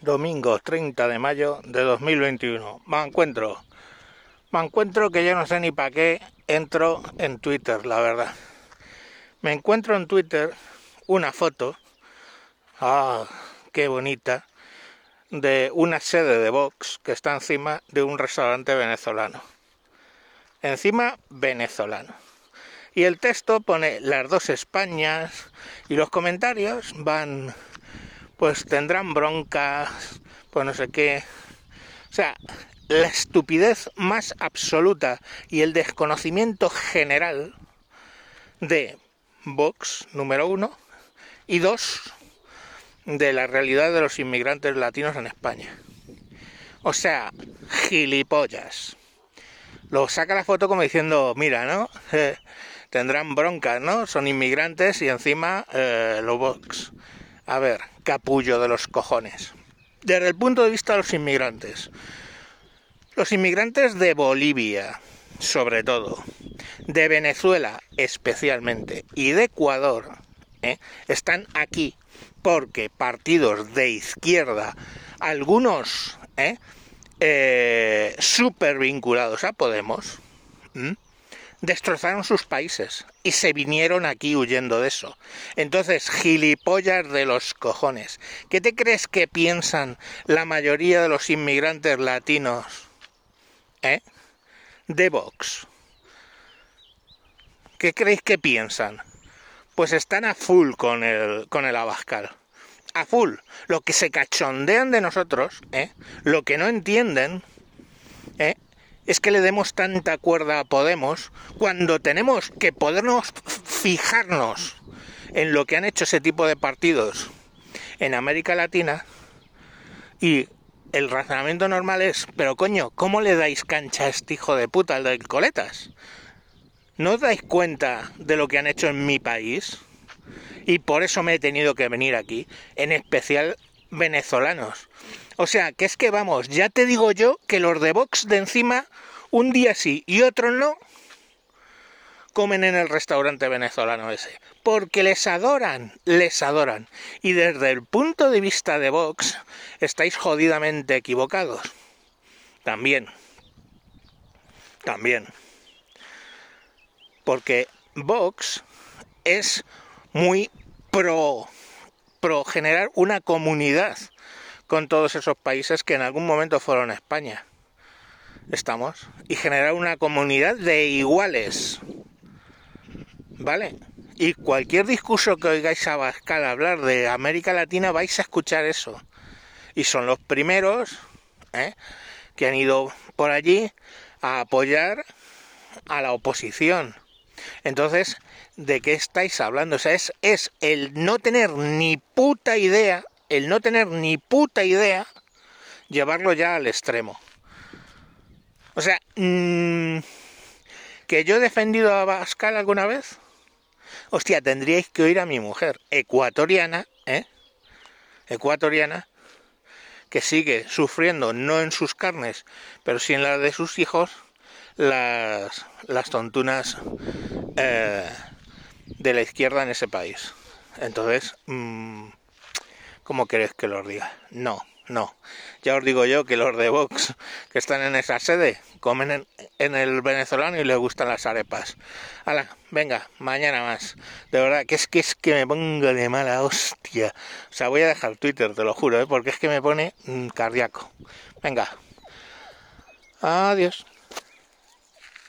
domingo 30 de mayo de 2021. Me encuentro, me encuentro que yo no sé ni para qué entro en Twitter, la verdad. Me encuentro en Twitter una foto, ah, qué bonita, de una sede de Vox que está encima de un restaurante venezolano. Encima venezolano. Y el texto pone las dos Españas y los comentarios van pues tendrán broncas, pues no sé qué. O sea, la estupidez más absoluta y el desconocimiento general de Vox, número uno, y dos, de la realidad de los inmigrantes latinos en España. O sea, gilipollas. Lo saca la foto como diciendo, mira, ¿no? tendrán broncas, ¿no? Son inmigrantes y encima eh, los Vox. A ver, capullo de los cojones. Desde el punto de vista de los inmigrantes. Los inmigrantes de Bolivia, sobre todo, de Venezuela especialmente, y de Ecuador, ¿eh? están aquí porque partidos de izquierda, algunos ¿eh? eh super vinculados a Podemos, destrozaron sus países y se vinieron aquí huyendo de eso. Entonces, gilipollas de los cojones. ¿Qué te crees que piensan la mayoría de los inmigrantes latinos? ¿Eh? De Vox. ¿Qué creéis que piensan? Pues están a full con el, con el Abascal. A full. Lo que se cachondean de nosotros, ¿eh? lo que no entienden. Es que le demos tanta cuerda a Podemos cuando tenemos que podernos fijarnos en lo que han hecho ese tipo de partidos en América Latina y el razonamiento normal es, pero coño, ¿cómo le dais cancha a este hijo de puta, el de coletas? ¿No os dais cuenta de lo que han hecho en mi país? Y por eso me he tenido que venir aquí, en especial venezolanos. O sea, que es que vamos, ya te digo yo que los de Vox de encima, un día sí y otro no, comen en el restaurante venezolano ese. Porque les adoran, les adoran. Y desde el punto de vista de Vox, estáis jodidamente equivocados. También. También. Porque Vox es muy pro, pro generar una comunidad con todos esos países que en algún momento fueron España. Estamos. Y generar una comunidad de iguales. ¿Vale? Y cualquier discurso que oigáis a Bascal hablar de América Latina vais a escuchar eso. Y son los primeros ¿eh? que han ido por allí a apoyar a la oposición. Entonces, ¿de qué estáis hablando? O sea, es, es el no tener ni puta idea el no tener ni puta idea, llevarlo ya al extremo. O sea, mm, que yo he defendido a Bascal alguna vez. Hostia, tendríais que oír a mi mujer, ecuatoriana, ¿eh? Ecuatoriana, que sigue sufriendo, no en sus carnes, pero sí en la de sus hijos, las, las tontunas eh, de la izquierda en ese país. Entonces, mmm, ¿Cómo queréis que los diga? No, no. Ya os digo yo que los de Vox que están en esa sede comen en, el venezolano y les gustan las arepas. Hala, venga, mañana más. De verdad, que es que es que me pongo de mala hostia. O sea, voy a dejar Twitter, te lo juro, ¿eh? porque es que me pone mm, cardíaco. Venga. Adiós.